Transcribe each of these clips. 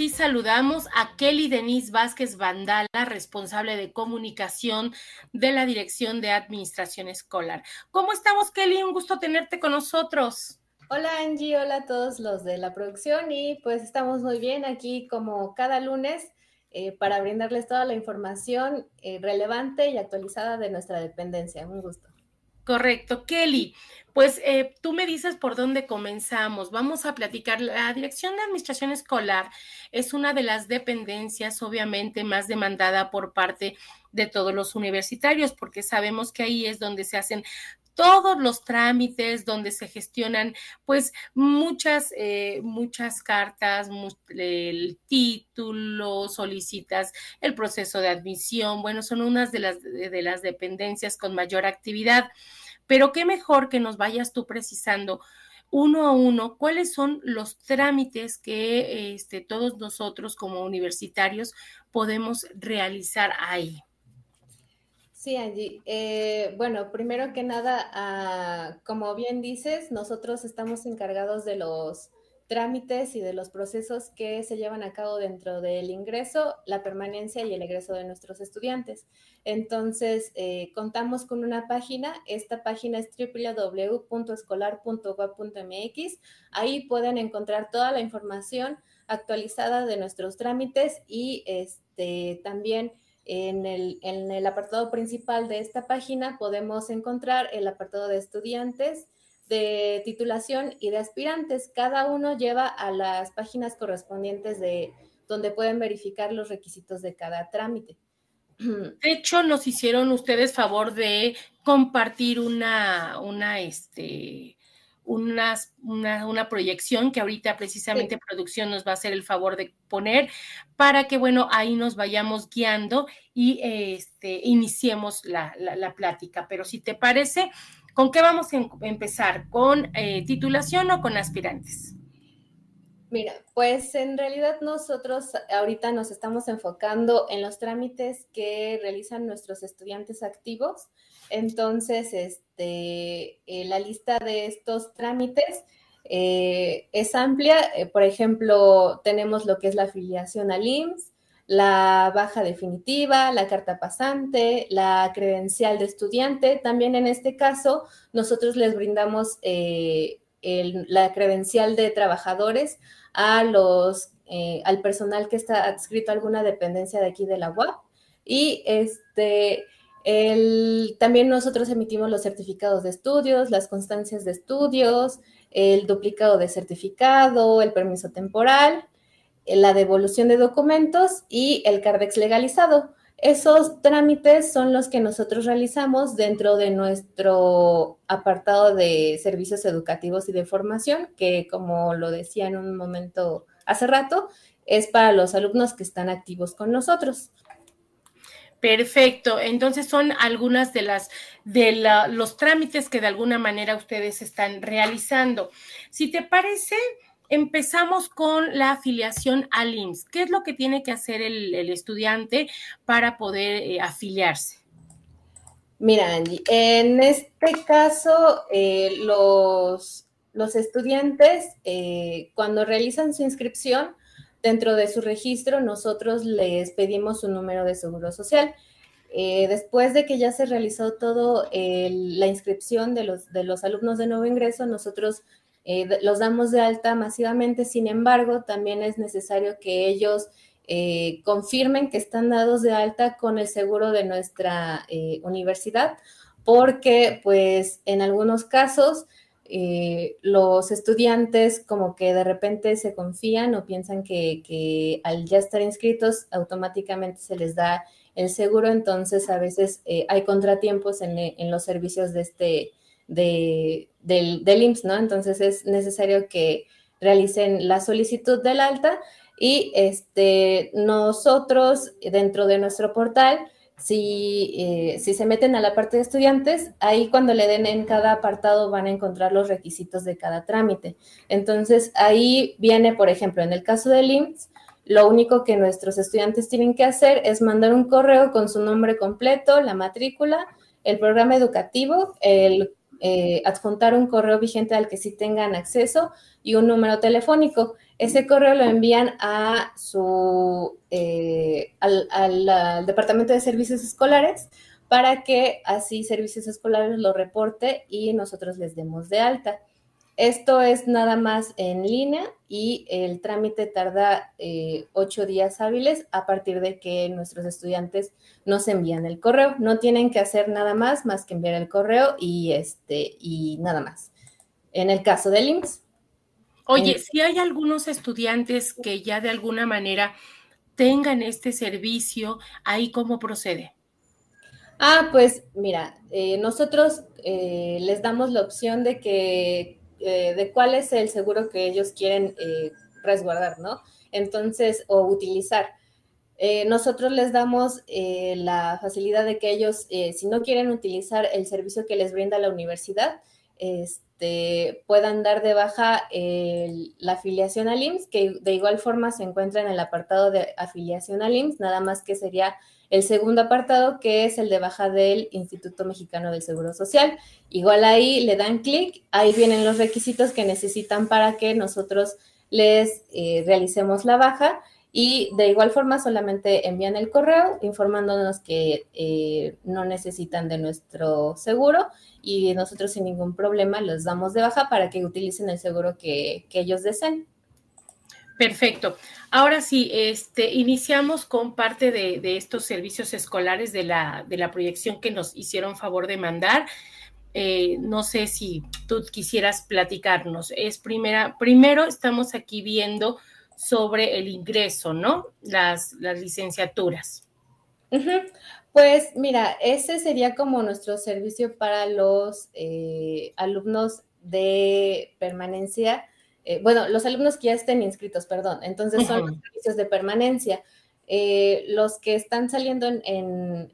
sí saludamos a Kelly Denise Vázquez Vandala, responsable de comunicación de la Dirección de Administración Escolar. ¿Cómo estamos, Kelly? Un gusto tenerte con nosotros. Hola Angie, hola a todos los de la producción y pues estamos muy bien aquí como cada lunes eh, para brindarles toda la información eh, relevante y actualizada de nuestra dependencia. Un gusto. Correcto, Kelly. Pues eh, tú me dices por dónde comenzamos. Vamos a platicar. La Dirección de Administración Escolar es una de las dependencias, obviamente, más demandada por parte de todos los universitarios, porque sabemos que ahí es donde se hacen todos los trámites donde se gestionan pues muchas, eh, muchas cartas, el título, solicitas el proceso de admisión, bueno, son unas de las, de las dependencias con mayor actividad, pero qué mejor que nos vayas tú precisando uno a uno cuáles son los trámites que este, todos nosotros como universitarios podemos realizar ahí. Sí, Angie. Eh, bueno, primero que nada, ah, como bien dices, nosotros estamos encargados de los trámites y de los procesos que se llevan a cabo dentro del ingreso, la permanencia y el egreso de nuestros estudiantes. Entonces, eh, contamos con una página, esta página es www.escolar.gov.mx, ahí pueden encontrar toda la información actualizada de nuestros trámites y este, también en el, apartado principal de esta página podemos encontrar el apartado de estudiantes, de titulación y de aspirantes. Cada uno lleva a las páginas correspondientes de donde pueden verificar los requisitos de cada trámite. De hecho, nos hicieron ustedes favor de compartir una, una, este, una, una, proyección que ahorita precisamente producción nos va a hacer el favor de poner para que, bueno, ahí nos vayamos guiando y este, iniciemos la, la, plática. Pero si te parece, ¿con qué vamos a em-, empezar? ¿Con eh, titulación o con aspirantes? Mira, pues en realidad nosotros ahorita nos estamos enfocando en los trámites que realizan nuestros estudiantes activos. Entonces, este, eh, la lista de estos trámites eh, es amplia. Eh, por ejemplo, tenemos lo que es la afiliación al IMSS, la baja definitiva, la carta pasante, la credencial de estudiante. También en este caso, nosotros les brindamos la credencial de trabajadores a los, eh, al personal que está adscrito a alguna dependencia de aquí de la UAP. Y este, el, también nosotros emitimos los certificados de estudios, las constancias de estudios, el duplicado de certificado, el permiso temporal, la devolución de documentos y el CARDEX legalizado. Esos trámites son los que nosotros realizamos dentro de nuestro apartado de servicios educativos y de formación, que como lo decía en un momento hace rato, es para los alumnos que están activos con nosotros. Perfecto. Entonces son algunas de las de los trámites que de alguna manera ustedes están realizando. Si te parece, empezamos con la afiliación al IMSS. ¿Qué es lo que tiene que hacer el, estudiante para poder eh, afiliarse? Mira, Angie, en este caso, eh, los, los, estudiantes, eh, cuando realizan su inscripción, dentro de su registro, nosotros les pedimos un número de seguro social. después de que ya se realizó todo la inscripción de los, de los alumnos de nuevo ingreso, nosotros eh, los damos de alta masivamente, sin embargo, también es necesario que ellos eh, confirmen que están dados de alta con el seguro de nuestra eh, universidad, porque pues en algunos casos los estudiantes como que de repente se confían o piensan que, al ya estar inscritos automáticamente se les da el seguro, entonces a veces hay contratiempos en los servicios de este de, del, ¿no? Entonces es necesario que realicen la solicitud del alta y este, nosotros dentro de nuestro portal, si, eh, si se meten a la parte de estudiantes, ahí cuando le den en cada apartado van a encontrar los requisitos de cada trámite. Entonces ahí viene, por ejemplo, en el caso del IMSS, lo único que nuestros estudiantes tienen que hacer es mandar un correo con su nombre completo, la matrícula, el programa educativo, el eh, adjuntar un correo vigente al que sí tengan acceso y un número telefónico. ese correo lo envían a su, eh, al, Departamento de Servicios Escolares para que así Servicios Escolares lo reporte y nosotros les demos de alta. Esto es nada más en línea y el trámite tarda eh, ocho días hábiles a partir de que nuestros estudiantes nos envían el correo. No tienen que hacer nada más más que enviar el correo y, este, y nada más. En el caso del IMSS, Oye, si hay algunos estudiantes que ya de alguna manera tengan este servicio, ¿ahí cómo procede? Ah, pues mira, eh, nosotros eh, les damos la opción de que, eh, de cuál es el seguro que ellos quieren resguardar, ¿no? Entonces, o utilizar. nosotros les damos la facilidad de que ellos, si no quieren utilizar el servicio que les brinda la universidad, este, puedan dar de baja la afiliación al IMSS, que de igual forma se encuentra en el apartado de afiliación al IMSS, nada más que sería el segundo apartado, que es el de baja del Instituto Mexicano del Seguro Social. Igual ahí le dan clic, ahí vienen los requisitos que necesitan para que nosotros les eh, realicemos la baja y de igual forma solamente envían el correo informándonos que eh, no necesitan de nuestro seguro y nosotros sin ningún problema los damos de baja para que utilicen el seguro que, ellos deseen. Perfecto. Ahora sí, este, iniciamos con parte de, estos servicios escolares de la, de la, proyección que nos hicieron favor de mandar. Eh, no sé si tú quisieras platicarnos. Es primera, primero estamos aquí viendo sobre el ingreso, ¿no? Las, las licenciaturas. Pues mira, ese sería como nuestro servicio para los eh, alumnos de permanencia. Eh, bueno, los alumnos que ya estén inscritos, perdón. Entonces son los servicios de permanencia. Eh, los que están saliendo en,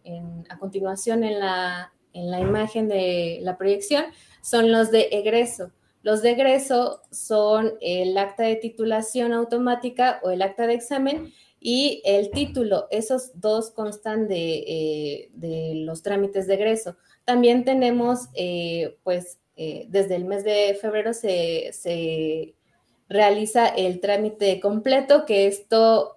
a continuación en la, en la imagen de la proyección son los de egreso. Los de egreso son el acta de titulación automática o el acta de examen y el título. Esos dos constan de, eh, los trámites de egreso. También tenemos, eh, pues, eh, desde el mes de febrero se, se, realiza el trámite completo, que esto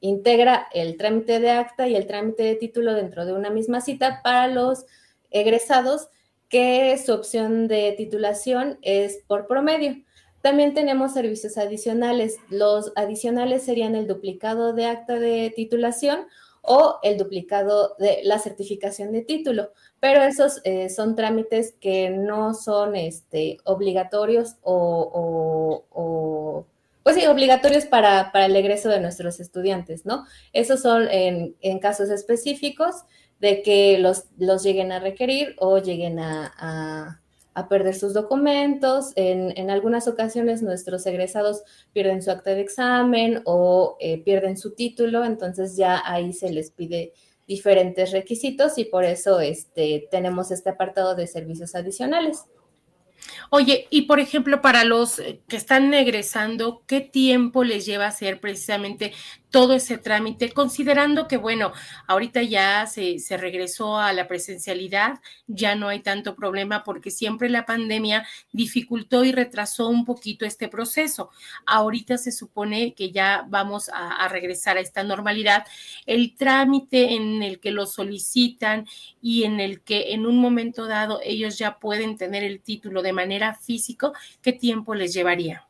integra el trámite de acta y el trámite de título dentro de una misma cita para los egresados que su opción de titulación es por promedio. También tenemos servicios adicionales. Los adicionales serían el duplicado de acta de titulación o el duplicado de la certificación de título, pero esos eh, son trámites que no son este, obligatorios o, pues sí, obligatorios para, el egreso de nuestros estudiantes, ¿no? Esos son en, en casos específicos de que los, los lleguen a requerir o lleguen a, perder sus documentos. En, algunas ocasiones nuestros egresados pierden su acta de examen o eh, pierden su título, entonces ya ahí se les pide diferentes requisitos y por eso este, tenemos este apartado de servicios adicionales. Oye, y por ejemplo, para los eh, que están egresando, ¿qué tiempo les lleva hacer precisamente todo ese trámite, considerando que, bueno, ahorita ya se, se, regresó a la presencialidad, ya no hay tanto problema porque siempre la pandemia dificultó y retrasó un poquito este proceso. Ahorita se supone que ya vamos a, a regresar a esta normalidad. El trámite en el que lo solicitan y en el que en un momento dado ellos ya pueden tener el título de manera físico, ¿qué tiempo les llevaría?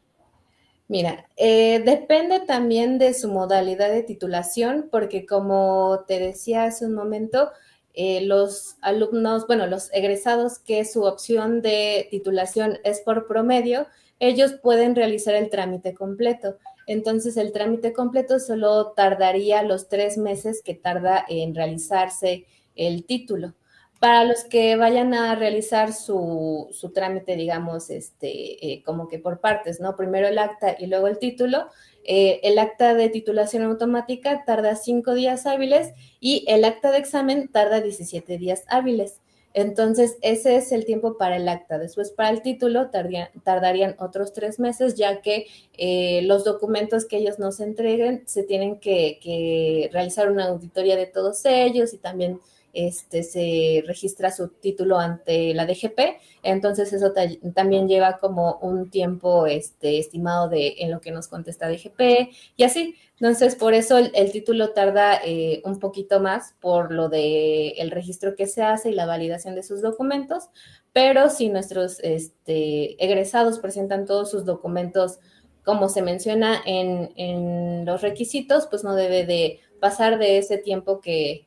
Mira, eh, depende también de su modalidad de titulación, porque como te decía hace un momento, eh, los alumnos, bueno, los egresados que su opción de titulación es por promedio, ellos pueden realizar el trámite completo. Entonces, el trámite completo solo tardaría los tres meses que tarda en realizarse el título. Para los que vayan a realizar su, su trámite, digamos, este, eh, como que por partes, ¿no? Primero el acta y luego el título. Eh, el acta de titulación automática tarda cinco días hábiles y el acta de examen tarda 17 días hábiles. Entonces, ese es el tiempo para el acta. Después, para el título, tardarían otros tres meses, ya que eh, los documentos que ellos nos entreguen se tienen que, que realizar una auditoría de todos ellos y también este, se registra su título ante la DGP, entonces eso también lleva como un tiempo este, estimado de en lo que nos contesta DGP y así. Entonces, por eso el, título tarda eh, un poquito más por lo de el registro que se hace y la validación de sus documentos, pero si nuestros este, egresados presentan todos sus documentos como se menciona en, en los requisitos, pues no debe de pasar de ese tiempo que,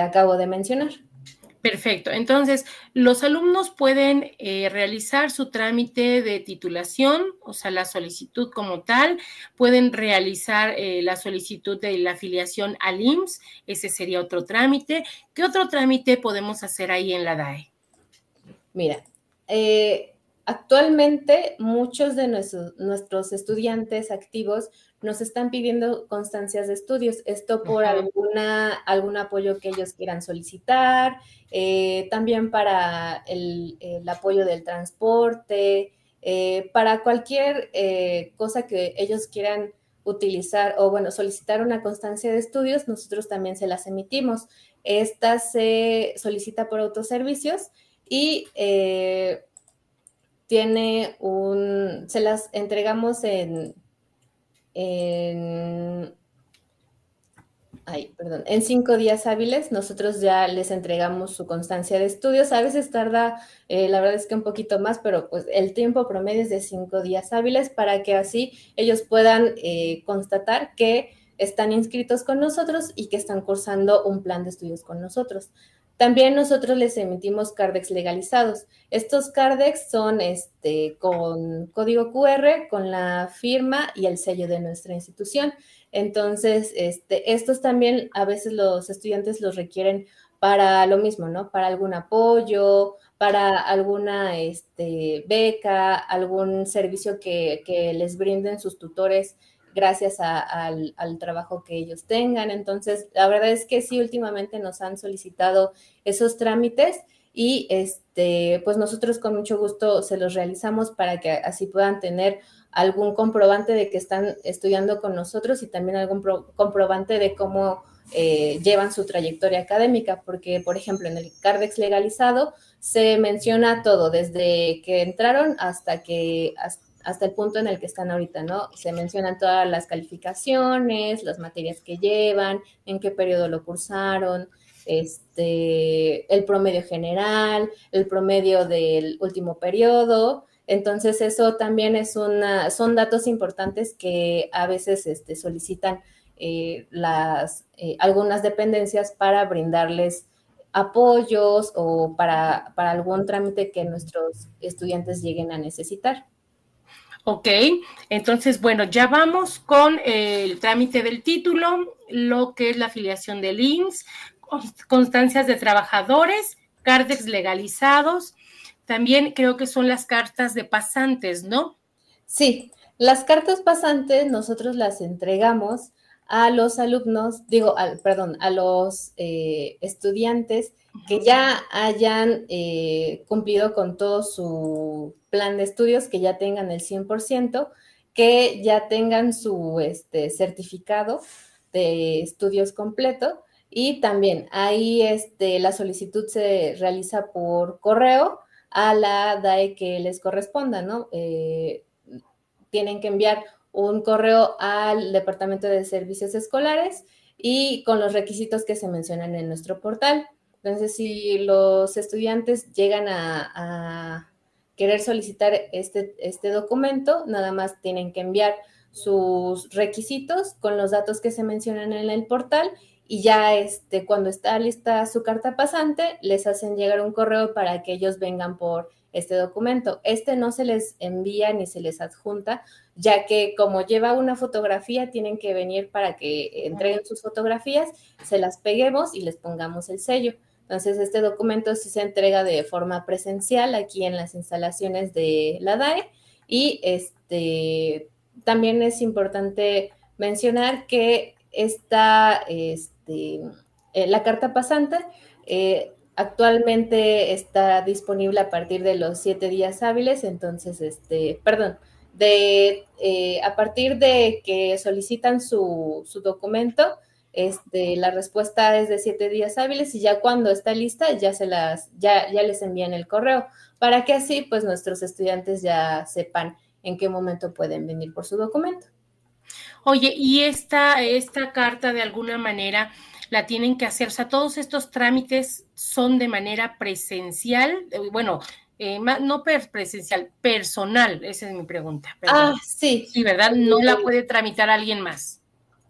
acabo de mencionar. Perfecto. Entonces, los alumnos pueden eh, realizar su trámite de titulación, o sea, la solicitud como tal, pueden realizar eh, la solicitud de la afiliación al IMSS, ese sería otro trámite. ¿Qué otro trámite podemos hacer ahí en la DAE? Mira, eh, actualmente muchos de nuestros, nuestros estudiantes activos nos están pidiendo constancias de estudios. Esto por alguna, algún apoyo que ellos quieran solicitar, eh, también para el, apoyo del transporte, eh, para cualquier eh, cosa que ellos quieran utilizar o, bueno, solicitar una constancia de estudios, nosotros también se las emitimos. Esta se solicita por autoservicios y tiene un, se las entregamos en en, perdón, en cinco días hábiles nosotros ya les entregamos su constancia de estudios. A veces tarda, eh, la verdad es que un poquito más, pero pues el tiempo promedio es de cinco días hábiles para que así ellos puedan eh, constatar que están inscritos con nosotros y que están cursando un plan de estudios con nosotros. También nosotros les emitimos CARDEX legalizados. Estos CARDEX son este, con código QR, con la firma y el sello de nuestra institución. Entonces, este, estos también a veces los estudiantes los requieren para lo mismo, ¿no? Para algún apoyo, para alguna este, beca, algún servicio que, que les brinden sus tutores gracias al, trabajo que ellos tengan. Entonces, la verdad es que sí, últimamente nos han solicitado esos trámites y este, pues nosotros con mucho gusto se los realizamos para que así puedan tener algún comprobante de que están estudiando con nosotros y también algún comprobante de cómo eh, llevan su trayectoria académica, porque, por ejemplo, en el CARDEX legalizado se menciona todo, desde que entraron hasta que, hasta el punto en el que están ahorita, ¿no? Se mencionan todas las calificaciones, las materias que llevan, en qué periodo lo cursaron, este, el promedio general, el promedio del último periodo. Entonces, eso también es una, son datos importantes que a veces este, solicitan eh, las, eh, algunas dependencias para brindarles apoyos o para, para algún trámite que nuestros estudiantes lleguen a necesitar. Ok, entonces, bueno, ya vamos con el trámite del título, lo que es la afiliación de links, constancias de trabajadores, cardex legalizados, también creo que son las cartas de pasantes, ¿no? Sí, las cartas pasantes nosotros las entregamos a los alumnos, digo, perdón, a los eh, estudiantes que ya hayan eh, cumplido con todo su plan de estudios, que ya tengan el 100%, que ya tengan su este, certificado de estudios completo y también ahí este, la solicitud se realiza por correo a la DAE que les corresponda, ¿no? Eh, tienen que enviar un correo al Departamento de Servicios Escolares y con los requisitos que se mencionan en nuestro portal. Entonces, si los estudiantes llegan a, querer solicitar este, este documento, nada más tienen que enviar sus requisitos con los datos que se mencionan en el portal y ya este, cuando está lista su carta pasante, les hacen llegar un correo para que ellos vengan por este documento. Este no se les envía ni se les adjunta, ya que como lleva una fotografía, tienen que venir para que entreguen sus fotografías, se las peguemos y les pongamos el sello. Entonces, este documento sí se entrega de forma presencial aquí en las instalaciones de la DAE y este, también es importante mencionar que esta, este, eh, la carta pasante eh, actualmente está disponible a partir de los siete días hábiles, entonces, este, perdón, de, eh, a partir de que solicitan su, su documento, este, la respuesta es de siete días hábiles y ya cuando está lista ya se las, ya, ya les envían el correo para que así pues nuestros estudiantes ya sepan en qué momento pueden venir por su documento. Oye, y esta, esta carta de alguna manera la tienen que hacer, o sea, todos estos trámites son de manera presencial, eh, bueno, eh, no presencial, personal, esa es mi pregunta. Ah, sí. Sí, ¿verdad? No la puede tramitar alguien más.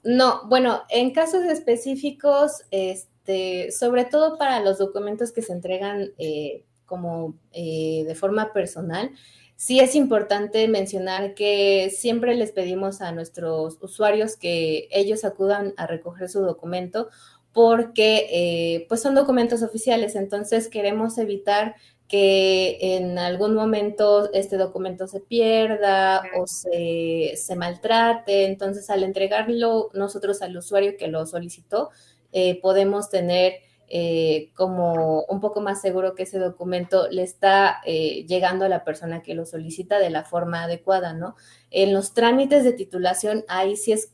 No, bueno, en casos específicos, este, sobre todo para los documentos que se entregan eh, como eh, de forma personal, sí es importante mencionar que siempre les pedimos a nuestros usuarios que ellos acudan a recoger su documento porque eh, pues son documentos oficiales, entonces queremos evitar que en algún momento este documento se pierda o se, maltrate. Entonces, al entregarlo nosotros al usuario que lo solicitó, eh, podemos tener eh, como un poco más seguro que ese documento le está eh, llegando a la persona que lo solicita de la forma adecuada, ¿no? En los trámites de titulación, ahí sí es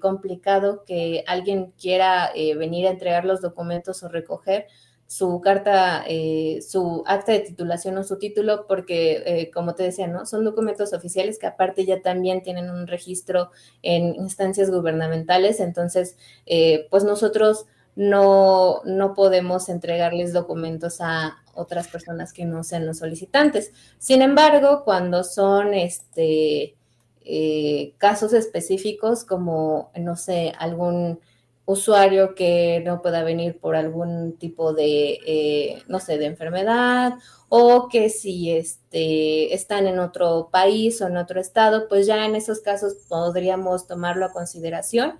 complicado que alguien quiera venir a entregar los documentos o recoger su carta, eh, su acta de titulación o su título, porque, eh, como te decía, ¿no? Son documentos oficiales que aparte ya también tienen un registro en instancias gubernamentales, entonces, eh, pues nosotros no, no podemos entregarles documentos a otras personas que no sean los solicitantes. Sin embargo, cuando son este, casos específicos como, no sé, algún usuario que no pueda venir por algún tipo de, eh, no sé, de enfermedad o que si este, están en otro país o en otro estado, pues ya en esos casos podríamos tomarlo a consideración.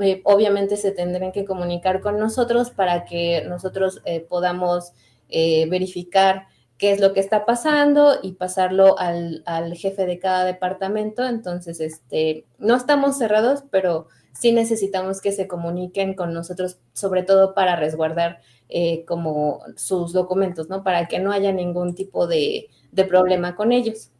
Eh, obviamente se tendrán que comunicar con nosotros para que nosotros eh, podamos verificar qué es lo que está pasando y pasarlo al, al, jefe de cada departamento. Entonces, este, no estamos cerrados, pero sí necesitamos que se comuniquen con nosotros, sobre todo para resguardar eh, como sus documentos, ¿no? Para que no haya ningún tipo de, problema con ellos.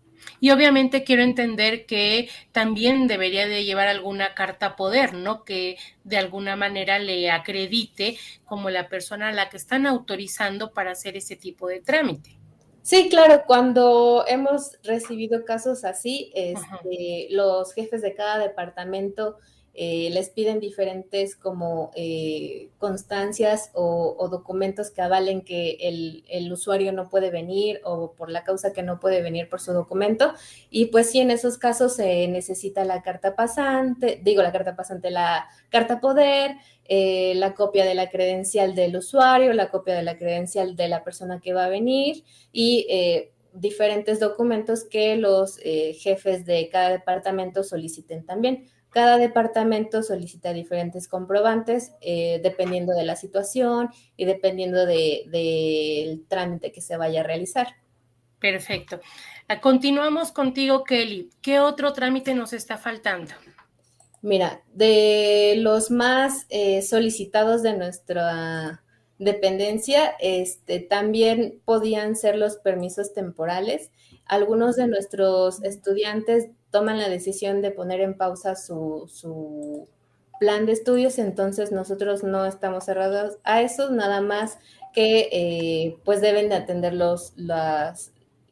Y obviamente quiero entender que también debería de llevar alguna carta poder, ¿no? Que de alguna manera le acredite como la persona a la que están autorizando para hacer ese tipo de trámite. Sí, claro, cuando hemos recibido casos así, este, los jefes de cada departamento eh, les piden diferentes como eh, constancias o, documentos que avalen que el, usuario no puede venir o por la causa que no puede venir por su documento. Y pues sí, en esos casos se necesita la carta pasante, digo la carta pasante, la carta poder, eh, la copia de la credencial del usuario, la copia de la credencial de la persona que va a venir y diferentes documentos que los jefes de cada departamento soliciten también. Cada departamento solicita diferentes comprobantes eh, dependiendo de la situación y dependiendo del trámite que se vaya a realizar. Perfecto. Ah, continuamos contigo, Kelly. ¿Qué otro trámite nos está faltando? Mira, de los más eh, solicitados de nuestra dependencia, este, también podían ser los permisos temporales. Algunos de nuestros estudiantes toman la decisión de poner en pausa su, plan de estudios, entonces nosotros no estamos cerrados a eso, nada más que eh, pues deben de atender los,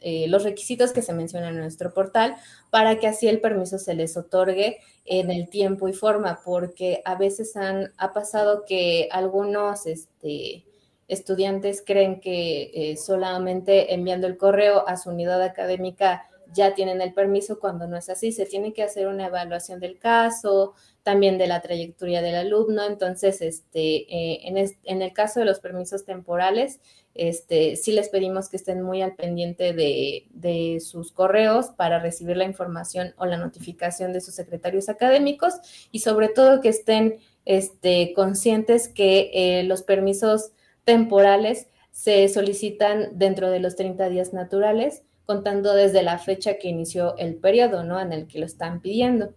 eh, los requisitos que se mencionan en nuestro portal para que así el permiso se les otorgue en el tiempo y forma, porque a veces han, ha pasado que algunos este, estudiantes creen que eh, solamente enviando el correo a su unidad académica ya tienen el permiso cuando no es así. Se tiene que hacer una evaluación del caso, también de la trayectoria del alumno. Entonces, este, eh, en, el caso de los permisos temporales, este, sí les pedimos que estén muy al pendiente de, sus correos para recibir la información o la notificación de sus secretarios académicos y sobre todo que estén este, conscientes que eh, los permisos temporales se solicitan dentro de los 30 días naturales contando desde la fecha que inició el periodo, ¿no? En el que lo están pidiendo.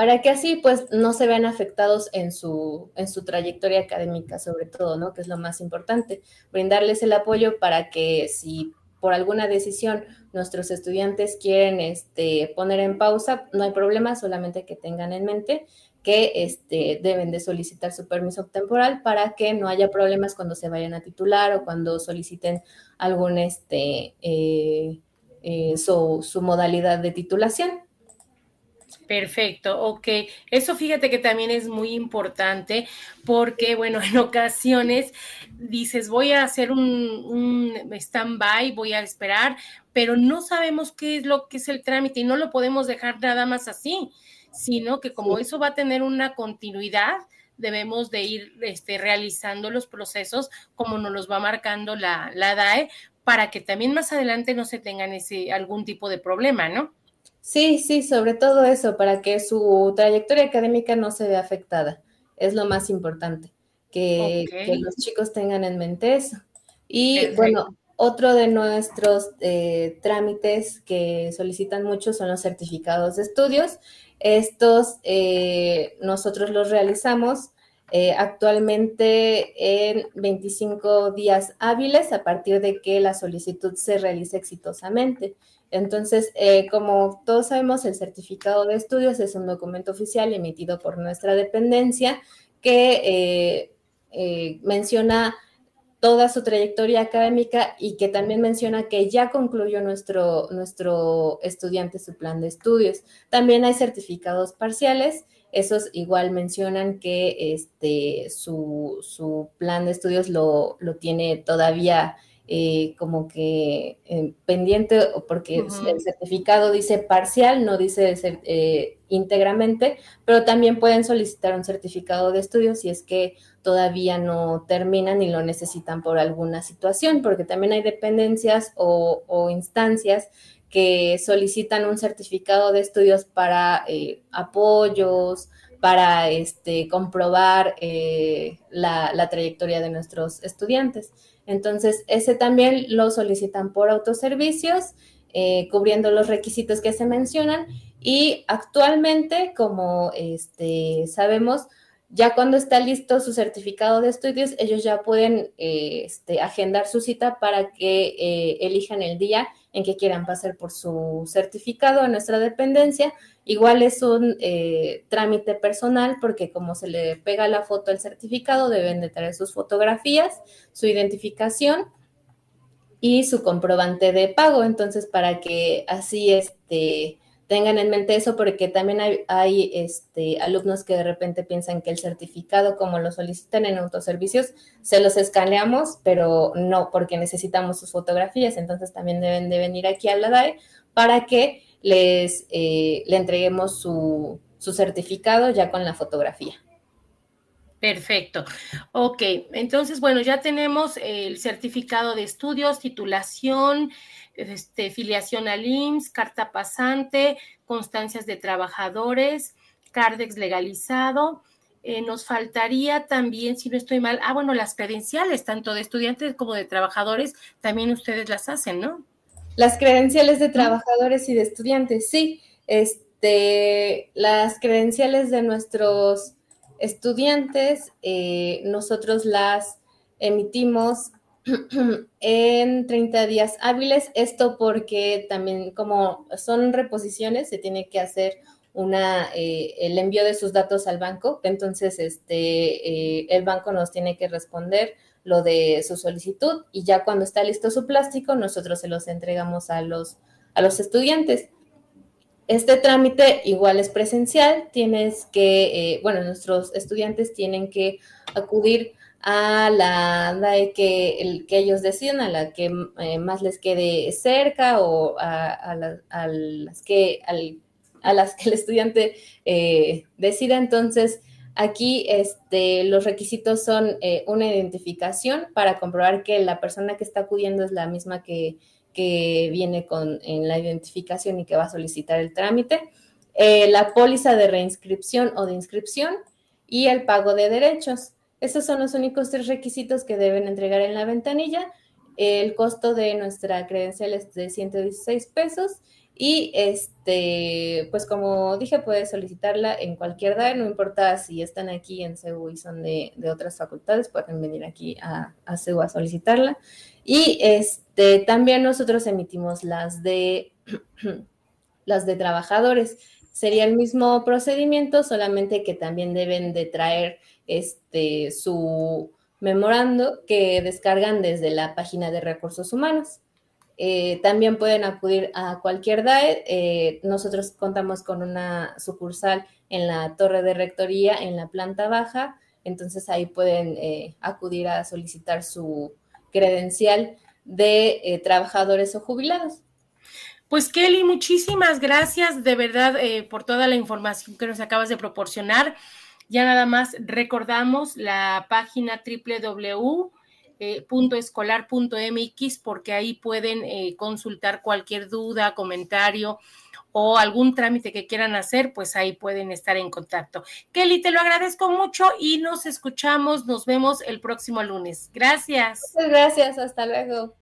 Para que así, pues, no se vean afectados en su, en su trayectoria académica, sobre todo, ¿no? Que es lo más importante. Brindarles el apoyo para que si por alguna decisión nuestros estudiantes quieren este, poner en pausa, no hay problema, solamente que tengan en mente que este, deben de solicitar su permiso temporal para que no haya problemas cuando se vayan a titular o cuando soliciten algún este, eh, eh, su, su modalidad de titulación. Perfecto, ok. Eso fíjate que también es muy importante porque, bueno, en ocasiones dices, voy a hacer un, un stand-by, voy a esperar, pero no sabemos qué es lo que es el trámite y no lo podemos dejar nada más así, sino que como eso va a tener una continuidad, debemos de ir este, realizando los procesos como nos los va marcando la, la DAE para que también más adelante no se tengan ese algún tipo de problema, ¿no? Sí, sí, sobre todo eso, para que su trayectoria académica no se vea afectada. Es lo más importante, que, los chicos tengan en mente eso. Y bueno, otro de nuestros eh, trámites que solicitan mucho son los certificados de estudios. Estos eh, nosotros los realizamos eh, actualmente en 25 días hábiles a partir de que la solicitud se realice exitosamente. Entonces, eh, como todos sabemos, el certificado de estudios es un documento oficial emitido por nuestra dependencia que eh, eh, menciona toda su trayectoria académica y que también menciona que ya concluyó nuestro, nuestro estudiante su plan de estudios. También hay certificados parciales, esos igual mencionan que este, su, su plan de estudios lo, lo tiene todavía eh, como que eh, pendiente, porque el certificado dice parcial, no dice eh, íntegramente, pero también pueden solicitar un certificado de estudio si es que todavía no terminan y lo necesitan por alguna situación, porque también hay dependencias o, instancias que solicitan un certificado de estudios para apoyos, para este, comprobar la, la, trayectoria de nuestros estudiantes. Entonces, ese también lo solicitan por autoservicios, eh, cubriendo los requisitos que se mencionan. Y actualmente, como este, sabemos, ya cuando está listo su certificado de estudios, ellos ya pueden eh, este, agendar su cita para que eh, elijan el día en que quieran pasar por su certificado a nuestra dependencia. Igual es un eh, trámite personal porque como se le pega la foto al certificado, deben de traer sus fotografías, su identificación y su comprobante de pago. Entonces, para que así este, tengan en mente eso porque también hay, este, alumnos que de repente piensan que el certificado, como lo solicitan en autoservicios, se los escaneamos, pero no, porque necesitamos sus fotografías, entonces también deben de venir aquí a la DAE para que les eh, le entreguemos su, su certificado ya con la fotografía. Perfecto. Ok, entonces, bueno, ya tenemos el certificado de estudios, titulación, este, filiación al IMSS, carta pasante, constancias de trabajadores, CARDEX legalizado. Eh, nos faltaría también, si no estoy mal, ah, bueno, las credenciales, tanto de estudiantes como de trabajadores, también ustedes las hacen, ¿no? Las credenciales de trabajadores y de estudiantes, sí. Este, las credenciales de nuestros estudiantes, eh, nosotros las emitimos en 30 días hábiles. Esto porque también como son reposiciones, se tiene que hacer una, eh, el envío de sus datos al banco. Entonces, este, eh, el banco nos tiene que responder lo de su solicitud y ya cuando está listo su plástico, nosotros se los entregamos a los, a los estudiantes. Este trámite igual es presencial, tienes que, eh, bueno, nuestros estudiantes tienen que acudir a la que, el, que ellos deciden, a la que eh, más les quede cerca o a, las que a las que el estudiante eh, decida. Entonces, aquí este, los requisitos son eh, una identificación para comprobar que la persona que está acudiendo es la misma que, que viene con en la identificación y que va a solicitar el trámite, la póliza de reinscripción o de inscripción y el pago de derechos. Estos son los únicos tres requisitos que deben entregar en la ventanilla. El costo de nuestra credencial es de 116 pesos y este, pues como dije, puede solicitarla en cualquier DAE, no importa si están aquí en CEU y son de, otras facultades, pueden venir aquí a, a CEU a solicitarla. Y este, también nosotros emitimos las de, las de trabajadores sería el mismo procedimiento, solamente que también deben de traer este, su memorando que descargan desde la página de recursos humanos. Eh, también pueden acudir a cualquier DAE. Eh, nosotros contamos con una sucursal en la torre de rectoría, en la planta baja. Entonces ahí pueden eh, acudir a solicitar su credencial de trabajadores o jubilados. Pues Kelly, muchísimas gracias de verdad por toda la información que nos acabas de proporcionar. Ya nada más recordamos la página www eh, porque ahí pueden eh, consultar cualquier duda, comentario o algún trámite que quieran hacer, pues ahí pueden estar en contacto. Kelly, te lo agradezco mucho y nos escuchamos, nos vemos el próximo lunes. Gracias. Muchas gracias, hasta luego.